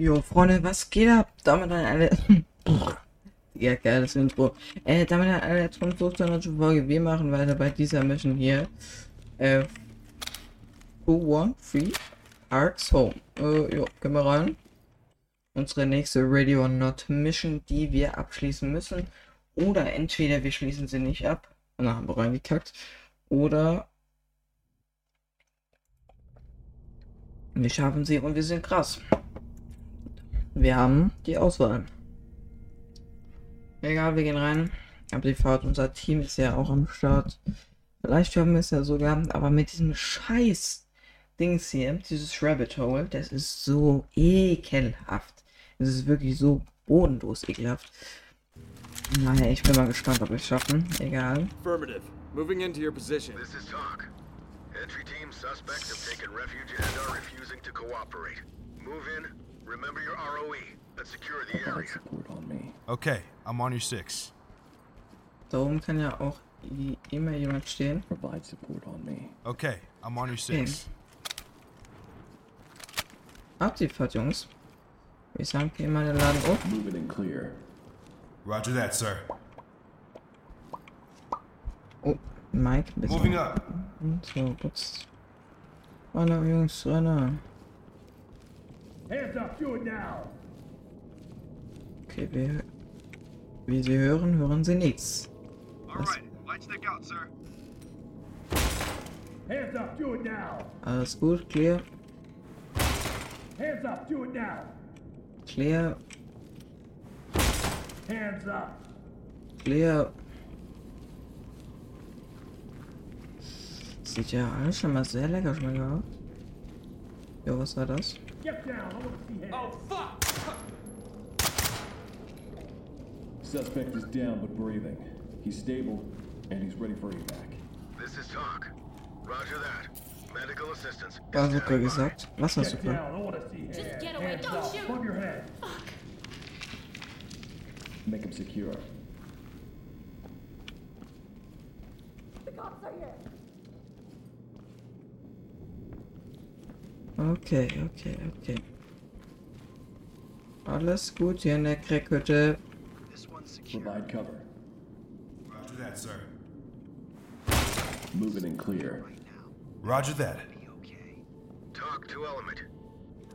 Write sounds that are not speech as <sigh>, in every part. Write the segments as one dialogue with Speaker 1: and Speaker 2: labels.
Speaker 1: Jo, Freunde, was geht ab? Damit an alle. <laughs> ja, geiles Intro. Äh, damit an alle von 15. Folge. Wir machen weiter bei dieser Mission hier. Äh, 213 Arcs Home. Äh, jo, gehen wir rein. Unsere nächste Radio Not Mission, die wir abschließen müssen. Oder entweder wir schließen sie nicht ab. Und dann haben wir reingekackt. Oder wir schaffen sie und wir sind krass. Wir haben die Auswahl. Egal, wir gehen rein. Aber die Fahrt, unser Team ist ja auch am Start. Vielleicht schaffen wir es ja sogar, aber mit diesem scheiß Dings hier, dieses Rabbit Hole, das ist so ekelhaft. Es ist wirklich so bodenlos ekelhaft. Naja, ich bin mal gespannt, ob wir es schaffen. Egal.
Speaker 2: Affirmative. Moving into your position.
Speaker 3: This is talk. Entry team suspects have taken refuge and are refusing to cooperate. Move in. Remember your ROE. Let's secure the area.
Speaker 4: support on me.
Speaker 2: Okay, I'm on your six.
Speaker 1: Da oben kann ja auch i- immer jemand stehen.
Speaker 4: Provide support on me.
Speaker 2: Okay, I'm on your six.
Speaker 1: Ab die Fahrt, Jungs. Wir sagen, gehen mal den Laden auf.
Speaker 4: Move it and clear.
Speaker 2: Roger that, sir.
Speaker 1: Oh, Mike, ein.
Speaker 2: Moving up.
Speaker 1: So, putz. Renner, Jungs, Renner. Okay, wir, wie Sie hören, hören Sie nichts.
Speaker 2: All right, lights stick out, sir.
Speaker 5: Hands up, do it now!
Speaker 1: Alles gut, clear,
Speaker 5: Hands up, do it now!
Speaker 1: clear,
Speaker 5: Hands up!
Speaker 1: clear. Sieht ja alles schon mal sehr lecker schmecken aus. Jo, was war das?
Speaker 5: Get down, I want to see hands!
Speaker 4: Suspect is down but breathing. He's stable and he's ready for evac.
Speaker 3: This is talk. Roger that. Medical assistance.
Speaker 1: Was hast du gesagt? Was hast du
Speaker 5: Get
Speaker 1: gesagt?
Speaker 5: down, I want to see hands!
Speaker 6: Just get away,
Speaker 5: hands
Speaker 6: don't
Speaker 5: up,
Speaker 6: shoot.
Speaker 5: Above your head!
Speaker 4: Make him secure.
Speaker 6: The cops are here.
Speaker 1: Okay, okay, okay. Alles gut hier in der Crackhütte.
Speaker 4: Provide cover.
Speaker 2: Roger that, sir.
Speaker 4: Move it and clear.
Speaker 2: Roger that.
Speaker 3: Talk to element.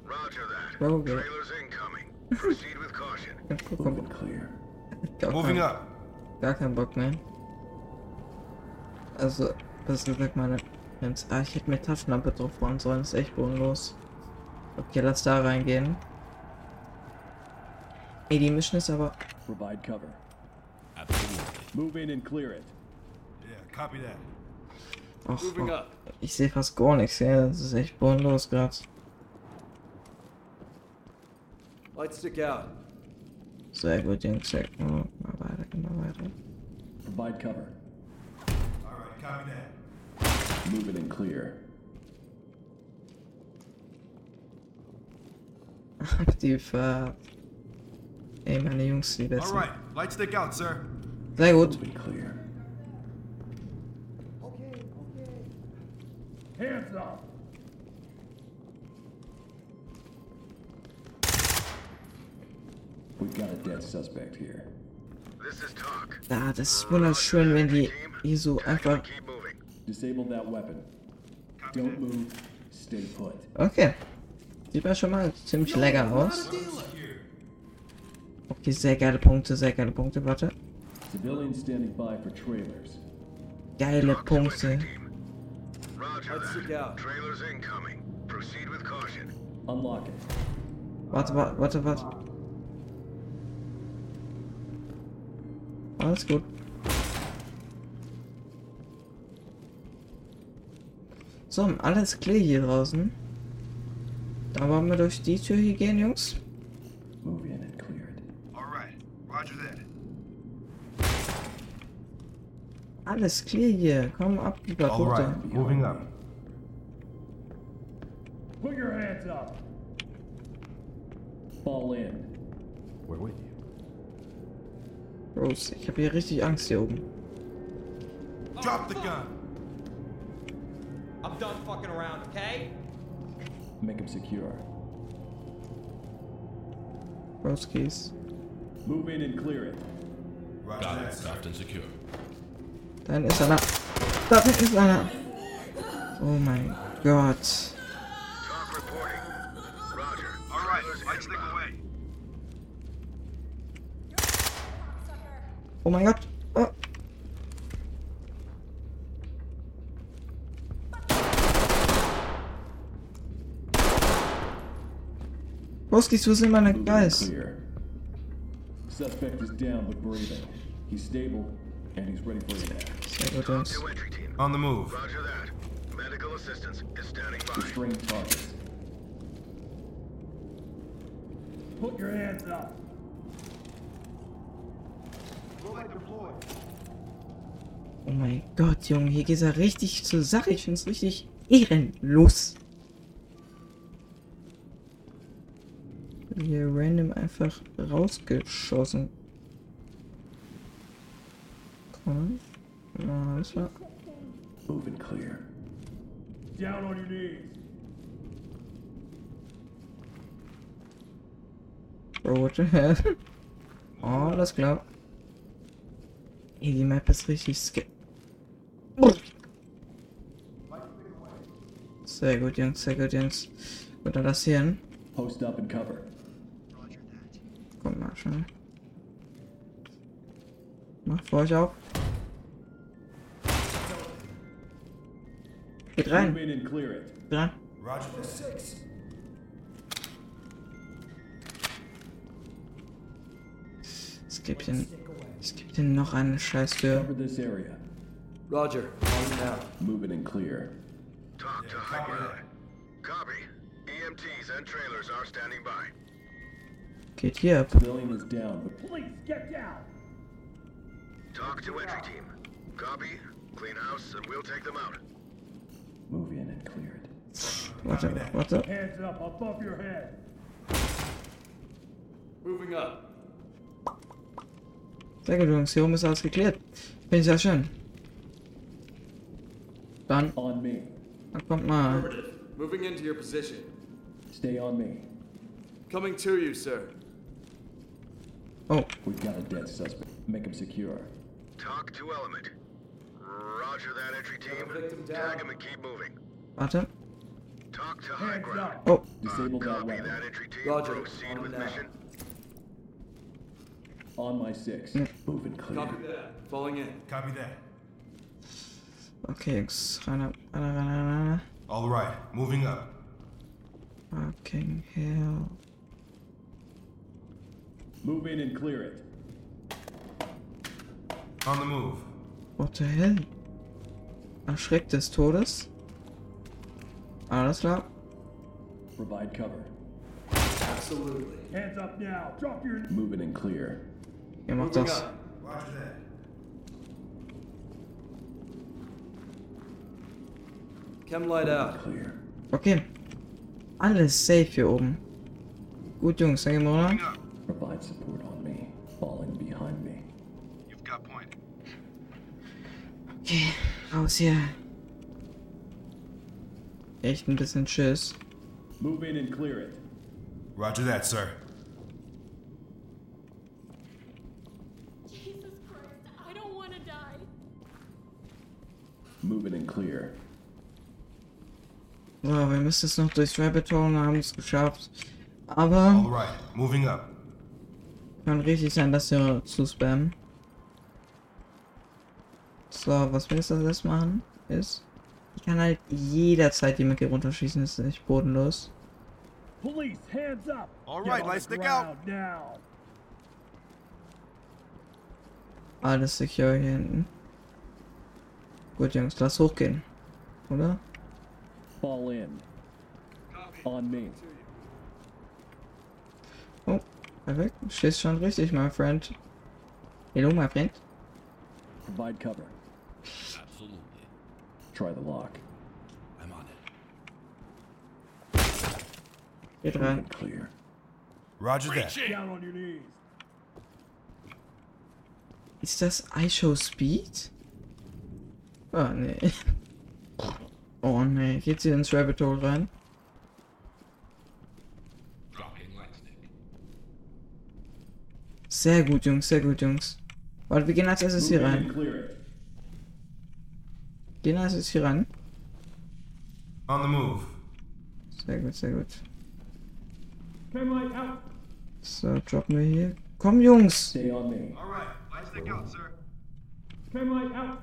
Speaker 3: Roger that.
Speaker 1: Okay.
Speaker 3: Trailers incoming. Proceed with caution. <laughs>
Speaker 4: Move and clear.
Speaker 1: gar
Speaker 2: Moving
Speaker 1: kein,
Speaker 2: up.
Speaker 1: Gar keinen Bock mehr. Also, was gesagt, meine. Wenn's, ah, ich hätte mir Taschenlampe drauf fahren sollen, ist echt bodenlos. Okay, lass da reingehen. Ey, die Mission ist aber.
Speaker 4: Provide cover. Move in and clear it.
Speaker 2: Yeah, copy that.
Speaker 1: Och,
Speaker 2: up.
Speaker 1: ich sehe fast gar nichts hier. Das ist echt bodenlos gerade.
Speaker 2: Lights stick out.
Speaker 1: Sehr gut, Jungs. Sehr gut. Mal weiter, wir weiter.
Speaker 4: Provide cover.
Speaker 2: All right, copy that.
Speaker 4: Move it and clear.
Speaker 1: Aktiv. Äh, ey, meine Jungs, die
Speaker 2: All
Speaker 1: besten.
Speaker 2: right, lights stick out, sir.
Speaker 1: Sehr gut.
Speaker 4: Move it clear.
Speaker 5: Hands up!
Speaker 4: We've got a dead suspect here.
Speaker 3: This is talk.
Speaker 1: Ja, das ist wunderschön, wenn die hier so einfach.
Speaker 3: Keep moving.
Speaker 4: Disable that weapon. Don't move. Stay put.
Speaker 1: Okay. Sieht ja schon mal ziemlich lecker aus. Okay, sehr geile Punkte, sehr geile Punkte, warte.
Speaker 4: Civilians standing by for trailers.
Speaker 1: Geile Punkte.
Speaker 3: Roger
Speaker 2: Let's
Speaker 3: that.
Speaker 2: out.
Speaker 3: Trailers incoming. Proceed with caution.
Speaker 4: Unlock it.
Speaker 1: Warte, warte, warte, warte. Alles gut. So, alles clear hier draußen. Dann wollen wir durch die Tür hier gehen, Jungs.
Speaker 4: Move in and clear it.
Speaker 2: All right, roger that.
Speaker 1: Alles clear hier. Komm ab,
Speaker 2: moving up.
Speaker 5: Put your hands up!
Speaker 4: Fall in.
Speaker 2: We're with you.
Speaker 1: Rose, ich habe hier richtig Angst hier oben.
Speaker 2: Drop the gun.
Speaker 7: I'm done fucking around, okay?
Speaker 4: Make him secure.
Speaker 1: Broskis.
Speaker 4: Move in and clear it.
Speaker 2: Roger
Speaker 7: Got
Speaker 2: that,
Speaker 7: it.
Speaker 2: sir.
Speaker 7: Stuffed and secure.
Speaker 1: Da hinten ist einer. Da hinten ist einer. Oh mein Gott.
Speaker 3: Talk reporting. Roger.
Speaker 2: All right,
Speaker 3: Trailers
Speaker 2: lights stick
Speaker 3: inbound.
Speaker 2: away.
Speaker 1: Oh mein Gott. Oh. Broskis, wo sind meine
Speaker 4: clear. Suspect is down but breathing. He's stable and he's ready for attack.
Speaker 2: On the move.
Speaker 3: Roger that. Medical assistance is standing by.
Speaker 4: Restrain targets.
Speaker 5: Put your hands up.
Speaker 1: Oh mein Gott, Junge, hier geht's ja richtig zur Sache. Ich find's richtig ehrenlos. Hier random einfach rausgeschossen. Komm. Ja, das war.
Speaker 4: Move and clear.
Speaker 5: Down on your knees.
Speaker 1: Bro, what the hell? <laughs> Oh, alles klar. Ey, die Map ist richtig ske... Sehr gut, Jungs, sehr gut, Jungs. Gut, dann das hier hin.
Speaker 4: Post up and cover.
Speaker 1: Kommt mal schnell. Mach vor euch auf. Geht rein.
Speaker 4: it.
Speaker 1: Rein. Es gibt hier, es gibt hier noch eine Scheißtür.
Speaker 8: Roger. On now.
Speaker 4: Move it and clear.
Speaker 3: Talk to ground. Copy. EMTs and trailers are standing by.
Speaker 1: Geht hier ab.
Speaker 4: Civilian is down, but
Speaker 5: Police, get down.
Speaker 3: Talk to entry team. Copy. Clean house and we'll take them out.
Speaker 4: move in and clear it.
Speaker 1: Warte, warte.
Speaker 5: Hands up above your head.
Speaker 8: Moving up.
Speaker 1: Sehr gut, Jungs. Hier oben ist alles geklärt. Finde ich sehr schön. Dann,
Speaker 4: On me.
Speaker 1: dann kommt mal.
Speaker 8: Moving into your position.
Speaker 4: Stay on me.
Speaker 8: Coming to you, sir.
Speaker 1: Oh,
Speaker 4: We've got a dead suspect. Make him secure.
Speaker 3: Talk to element. Roger that entry team.
Speaker 8: Got victim.
Speaker 3: Tag him and keep moving.
Speaker 1: warte.
Speaker 3: Talk to high ground.
Speaker 1: Oh,
Speaker 4: Disable that
Speaker 3: Copy
Speaker 4: weapon.
Speaker 3: that entry team.
Speaker 8: Roger.
Speaker 3: Proceed
Speaker 8: On
Speaker 3: with
Speaker 8: now.
Speaker 3: mission.
Speaker 4: On my six. Move and clear.
Speaker 8: Copy that. Falling in.
Speaker 2: Copy that.
Speaker 1: okay.
Speaker 2: All right, moving up.
Speaker 1: Fucking hell.
Speaker 4: Move in and clear it.
Speaker 2: On the move.
Speaker 1: What the hell? Erschreckt des Todes. Alles klar.
Speaker 4: Provide cover.
Speaker 8: Absolutely.
Speaker 5: Hands up now. Drop your.
Speaker 4: Move in and clear.
Speaker 1: Ihr macht das.
Speaker 8: up.
Speaker 2: Roger that.
Speaker 8: Chem light out.
Speaker 1: Okay. Alles safe hier oben. Gut, Jungs, dann gehen wir runter. Okay, raus hier. Echt ein bisschen Schiss.
Speaker 4: Move in and clear it.
Speaker 2: Roger that, sir.
Speaker 6: Jesus Christ, I don't want to die.
Speaker 4: Move in and clear.
Speaker 1: So, wir müssen jetzt noch durchs Rabbit Hole und haben es geschafft.
Speaker 2: All
Speaker 1: Aber
Speaker 2: right, moving up.
Speaker 1: kann richtig sein, dass wir zu spammen. So, was wir jetzt als erstes machen, ist, ich kann halt jederzeit jemand hier runterschießen, das ist echt bodenlos.
Speaker 5: Police, hands up.
Speaker 2: All
Speaker 5: Get
Speaker 2: right,
Speaker 5: on
Speaker 2: lights
Speaker 5: the
Speaker 2: stick out.
Speaker 5: Now.
Speaker 1: Alles secure hier hinten. Gut, Jungs, lass hochgehen. Oder?
Speaker 4: Fall in. On me.
Speaker 1: Oh, perfekt. Stehst schon richtig, my friend. Hello, my friend.
Speaker 4: Provide cover.
Speaker 7: Absolutely.
Speaker 4: Try the lock.
Speaker 7: I'm on it.
Speaker 1: Get
Speaker 4: Move
Speaker 1: rein.
Speaker 4: and clear.
Speaker 2: Roger that.
Speaker 5: Down on your knees.
Speaker 1: Ist das iShow Speed? Oh, nee. <laughs> Oh, nee. Geht sie ins Rabbit Hole rein?
Speaker 7: Dropping light.
Speaker 1: Sehr gut, Jungs, sehr gut, Jungs. Warte, wir gehen als erstes
Speaker 4: Move
Speaker 1: hier
Speaker 4: in
Speaker 1: rein. Gehen als erstes hier rein.
Speaker 2: On the move.
Speaker 1: Sehr gut, sehr gut. So, droppen wir hier. Komm, Jungs!
Speaker 4: Stay on me.
Speaker 3: All right, light stick out, sir.
Speaker 5: Chem light out.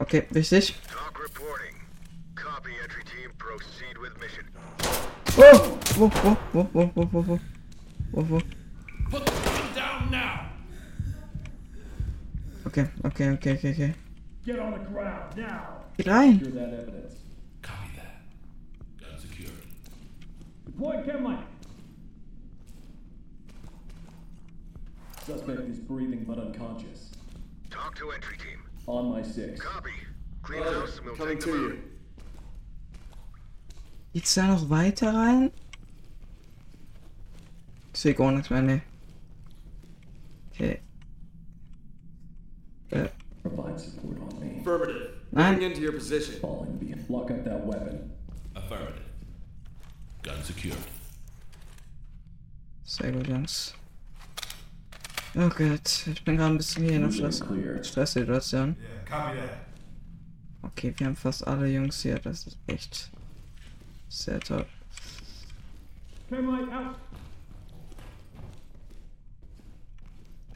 Speaker 1: Okay, wichtig.
Speaker 3: Talk reporting. Copy, entry team. Proceed with mission.
Speaker 1: Oh! Wo, wo, wo, wo, wo, wo, wo? Wo, wo?
Speaker 7: Put the gun down now!
Speaker 1: Okay, okay, okay, okay, okay.
Speaker 5: Get on the ground now.
Speaker 1: Geht rein!
Speaker 4: Secure that evidence.
Speaker 7: Copy that. Gun secured.
Speaker 5: Deploy chem light.
Speaker 4: Suspect is breathing but unconscious.
Speaker 3: Talk to entry team.
Speaker 4: On my six.
Speaker 3: Copy. Clean
Speaker 8: Roger.
Speaker 3: house and we'll
Speaker 8: Coming
Speaker 3: take
Speaker 8: to you.
Speaker 3: out.
Speaker 1: Geht's da noch weiter rein? Ich sehe gar nichts mehr, ne. Okay. Äh,
Speaker 4: Provide support on me.
Speaker 8: Affirmative.
Speaker 1: Nein.
Speaker 8: Moving into your position.
Speaker 4: Falling beam. Lock up that weapon.
Speaker 7: Affirmative. Gun secured.
Speaker 1: sehr gut, Jungs. Oh Gott, ich bin gerade ein bisschen hier in einer Stress. Stresssituation. Okay, wir haben fast alle Jungs hier, das ist echt sehr toll.
Speaker 5: Chem light out.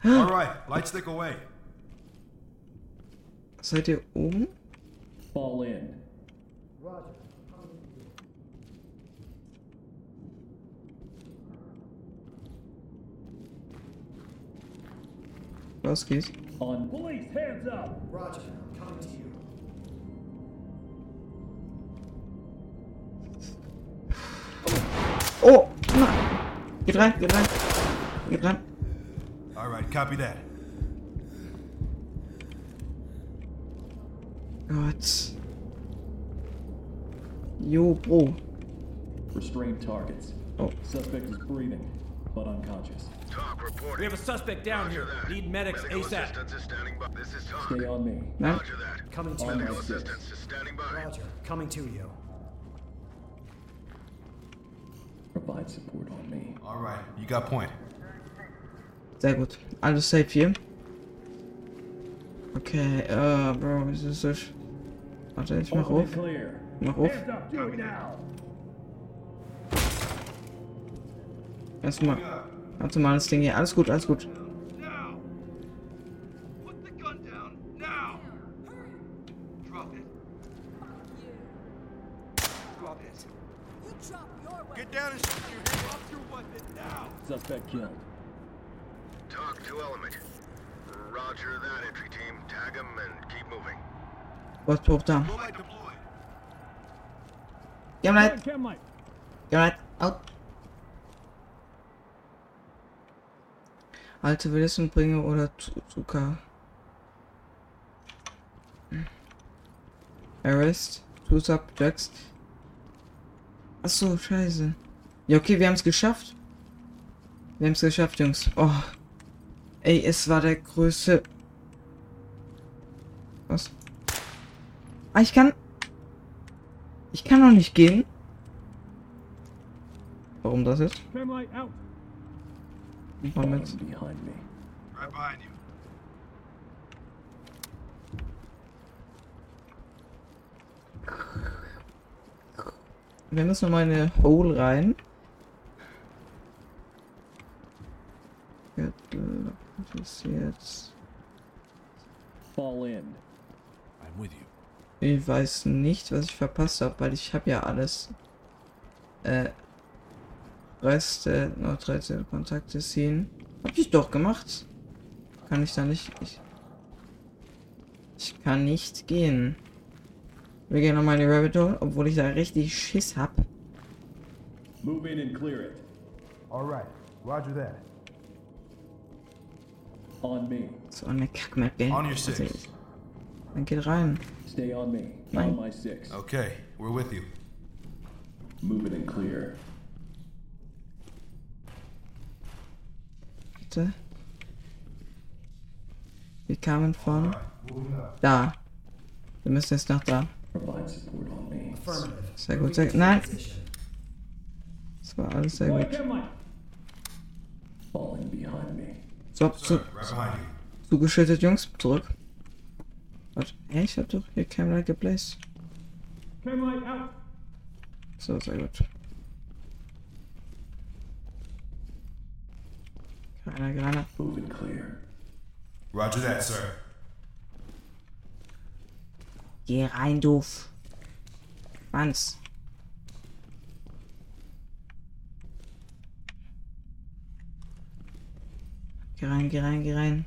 Speaker 2: All right, light stick away.
Speaker 1: Seid ihr oben?
Speaker 4: Fall in. Roger.
Speaker 1: Los geht's.
Speaker 4: On
Speaker 5: Police, hands up.
Speaker 1: Oh! Nein! Geht rein, geht rein. Geht rein.
Speaker 2: All right, copy that.
Speaker 1: Gott. Jo, Bro.
Speaker 4: restrained targets.
Speaker 1: Oh.
Speaker 4: Suspect is breathing but unconscious.
Speaker 3: Talk reporting.
Speaker 9: We have a suspect down
Speaker 3: Roger
Speaker 9: here.
Speaker 3: that.
Speaker 9: Need medics
Speaker 3: Medical
Speaker 9: ASAP.
Speaker 3: assistance is standing by. This is talk.
Speaker 4: Stay on me.
Speaker 1: Nein?
Speaker 3: Roger that.
Speaker 10: Coming to
Speaker 4: On
Speaker 3: Medical
Speaker 4: my six.
Speaker 3: assistance is standing by.
Speaker 10: Roger. Coming to you.
Speaker 4: Provide support on me.
Speaker 2: All right, you got point.
Speaker 1: Sehr gut. Alles safe hier. Okay, äh, Bro, wie ist das? so sch- Warte, ich mach auf. Mach auf. Erstmal. Warte mal, das Ding hier. Alles gut, alles gut.
Speaker 4: Suspect killed.
Speaker 3: Talk to element. Roger that, entry team. Tag him and keep moving.
Speaker 1: Was hoch da.
Speaker 3: Low light deployed.
Speaker 1: Geh mal
Speaker 5: light.
Speaker 1: Geh mal leid. Out. Alte Wilson bringe oder Zuka. Arrest. Two subjects. Achso, scheiße. Ja, okay, wir haben es geschafft. Wir haben es geschafft, Jungs. Oh. Ey, es war der größte. Was? Ah, ich kann. Ich kann noch nicht gehen. Warum das jetzt? Moment. Wir müssen nochmal in eine Hole rein. Ist jetzt?
Speaker 4: Fall in.
Speaker 7: I'm with you.
Speaker 1: Ich weiß nicht, was ich verpasst habe, weil ich habe ja alles. Äh. Reste, noch 13 Kontakte ziehen. Hab ich doch gemacht. Kann ich da nicht. Ich, ich kann nicht gehen. Wir gehen nochmal in die Rabbit Hole, obwohl ich da richtig Schiss hab.
Speaker 4: Move in and clear it.
Speaker 2: All right, roger that.
Speaker 4: On me.
Speaker 1: So eine Kackmap, gell?
Speaker 2: On your
Speaker 1: Also,
Speaker 2: six.
Speaker 1: Dann geht rein.
Speaker 4: Stay on me.
Speaker 1: Nein.
Speaker 4: On my six.
Speaker 2: Okay, we're with you.
Speaker 4: Move it and clear.
Speaker 1: Bitte. Wir kamen von da. Wir müssen jetzt nach da. Sehr gut, sehr Nein,
Speaker 5: Position.
Speaker 1: das war alles sehr gut.
Speaker 4: Falling behind me.
Speaker 1: So,
Speaker 2: you.
Speaker 1: zugeschüttet, Jungs, zurück. Warte, hä, ich hab doch hier Camera
Speaker 5: out.
Speaker 1: So, sehr gut. Keiner, keiner.
Speaker 4: Moving clear.
Speaker 2: Roger that, sir.
Speaker 1: Geh rein, doof. Manns. Geh rein, geh rein, geh rein.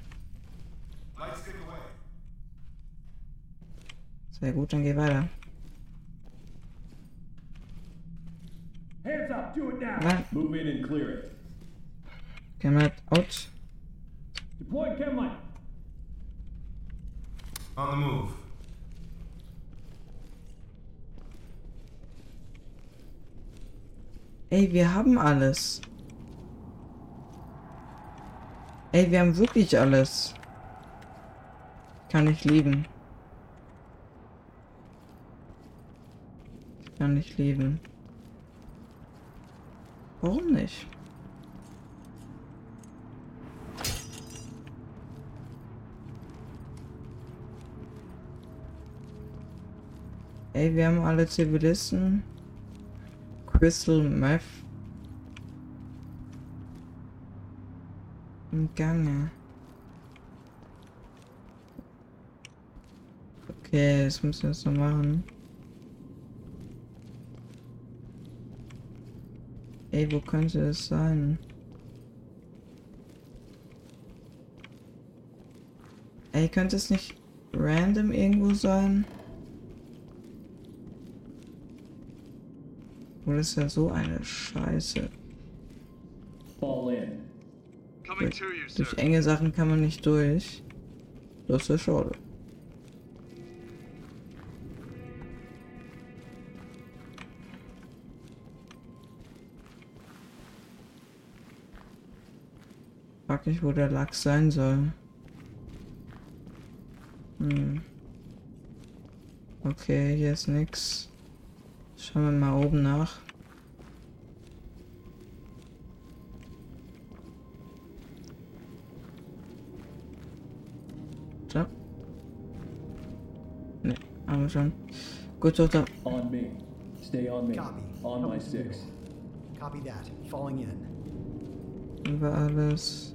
Speaker 1: Sehr gut, dann geh weiter.
Speaker 5: Hands up. Do it now.
Speaker 1: Nein,
Speaker 4: Move in and clear it.
Speaker 1: Camera out.
Speaker 5: Deploy chem light.
Speaker 2: On the move.
Speaker 1: Ey, wir haben alles. Ey, wir haben wirklich alles. Kann ich lieben. Kann ich lieben. Warum nicht? Ey, wir haben alle Zivilisten. Crystal Meth. Im Gange. Okay, das müssen wir jetzt noch machen. Ey, wo könnte es sein? Ey, könnte es nicht random irgendwo sein? Oder ist ja so eine Scheiße.
Speaker 4: Fall in.
Speaker 8: Coming to you, sir.
Speaker 1: Durch enge Sachen kann man nicht durch. Das ist ja schade. Frag nicht, wo der Lachs sein soll. Hm. Okay, hier ist nix. Schauen wir mal oben nach. Ne, haben wir schon. Gut, so, so.
Speaker 4: On me. Stay on me.
Speaker 5: Copy.
Speaker 4: On my six.
Speaker 5: Copy that. Falling in.
Speaker 1: Haben wir alles.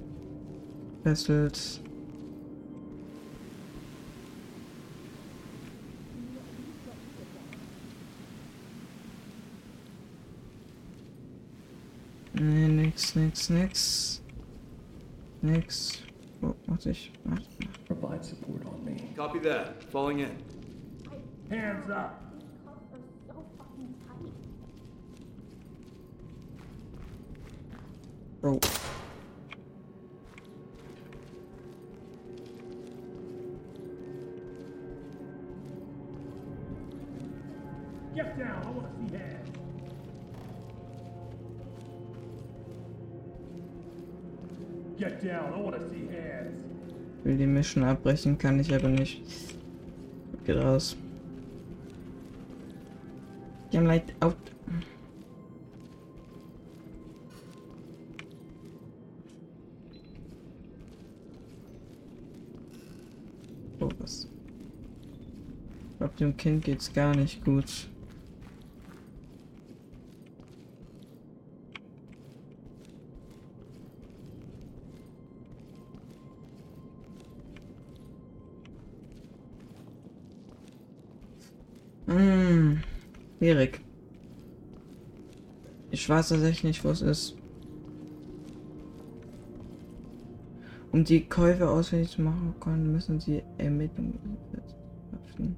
Speaker 1: Fesselt. Nee, nix, nix, nix. Nix. Oh, warte ich. Warte.
Speaker 4: Provide support on me.
Speaker 8: Copy that. Falling in.
Speaker 5: Hands up.
Speaker 1: Oh.
Speaker 5: Get down. I want to see hands. Get down. I want to see hands.
Speaker 1: Will die Mission abbrechen, kann ich aber nicht. Geht raus. Haben Light out. Oh, was? Ich glaube, dem Kind geht's gar nicht gut. Hm, schwierig. Ich weiß tatsächlich nicht, wo es ist. Um die Käufe ausfindig zu machen können, müssen sie Ermittlungen treffen.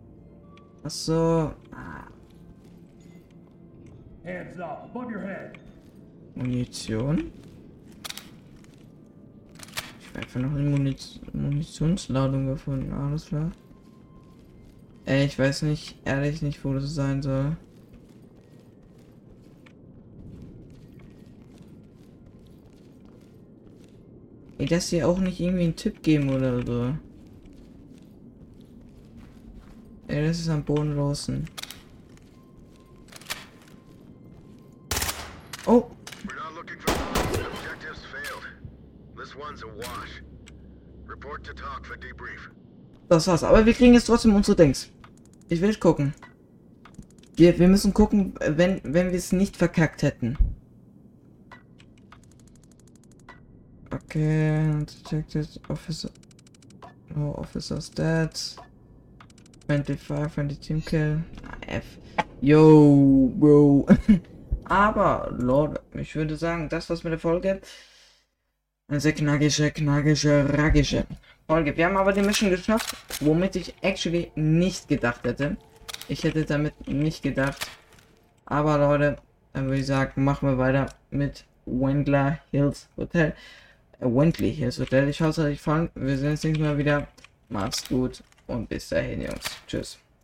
Speaker 1: Ach so. Ah,
Speaker 5: Hands up. Above your head.
Speaker 1: Munition? Ich habe einfach noch eine Muniz Munitionsladung gefunden, alles klar. Ey, ich weiß nicht, ehrlich nicht, wo das sein soll. Ey, dass sie auch nicht irgendwie einen Tipp geben oder so. Ey, das ist am
Speaker 3: Boden draußen. Oh!
Speaker 1: Das war's. Aber wir kriegen jetzt trotzdem unsere Dings. Ich will gucken. Wir, wir müssen gucken, wenn, wenn wir es nicht verkackt hätten. Okay, detected officer. No officers dead. Friendly fire, friendly team kill. F. Yo, Bro. <laughs> Aber, Leute, ich würde sagen, das war's mit der Folge. Eine sehr knackige, knackige, rackige Folge. Wir haben aber die Mission geschafft, womit ich actually nicht gedacht hätte. Ich hätte damit nicht gedacht. Aber Leute, dann würde ich sagen, machen wir weiter mit Wendler Hills Hotel. Wendley Hills Hotel. Ich hoffe, hat euch gefallen. Wir sehen uns nächstes Mal wieder. Macht's gut und bis dahin, Jungs. Tschüss.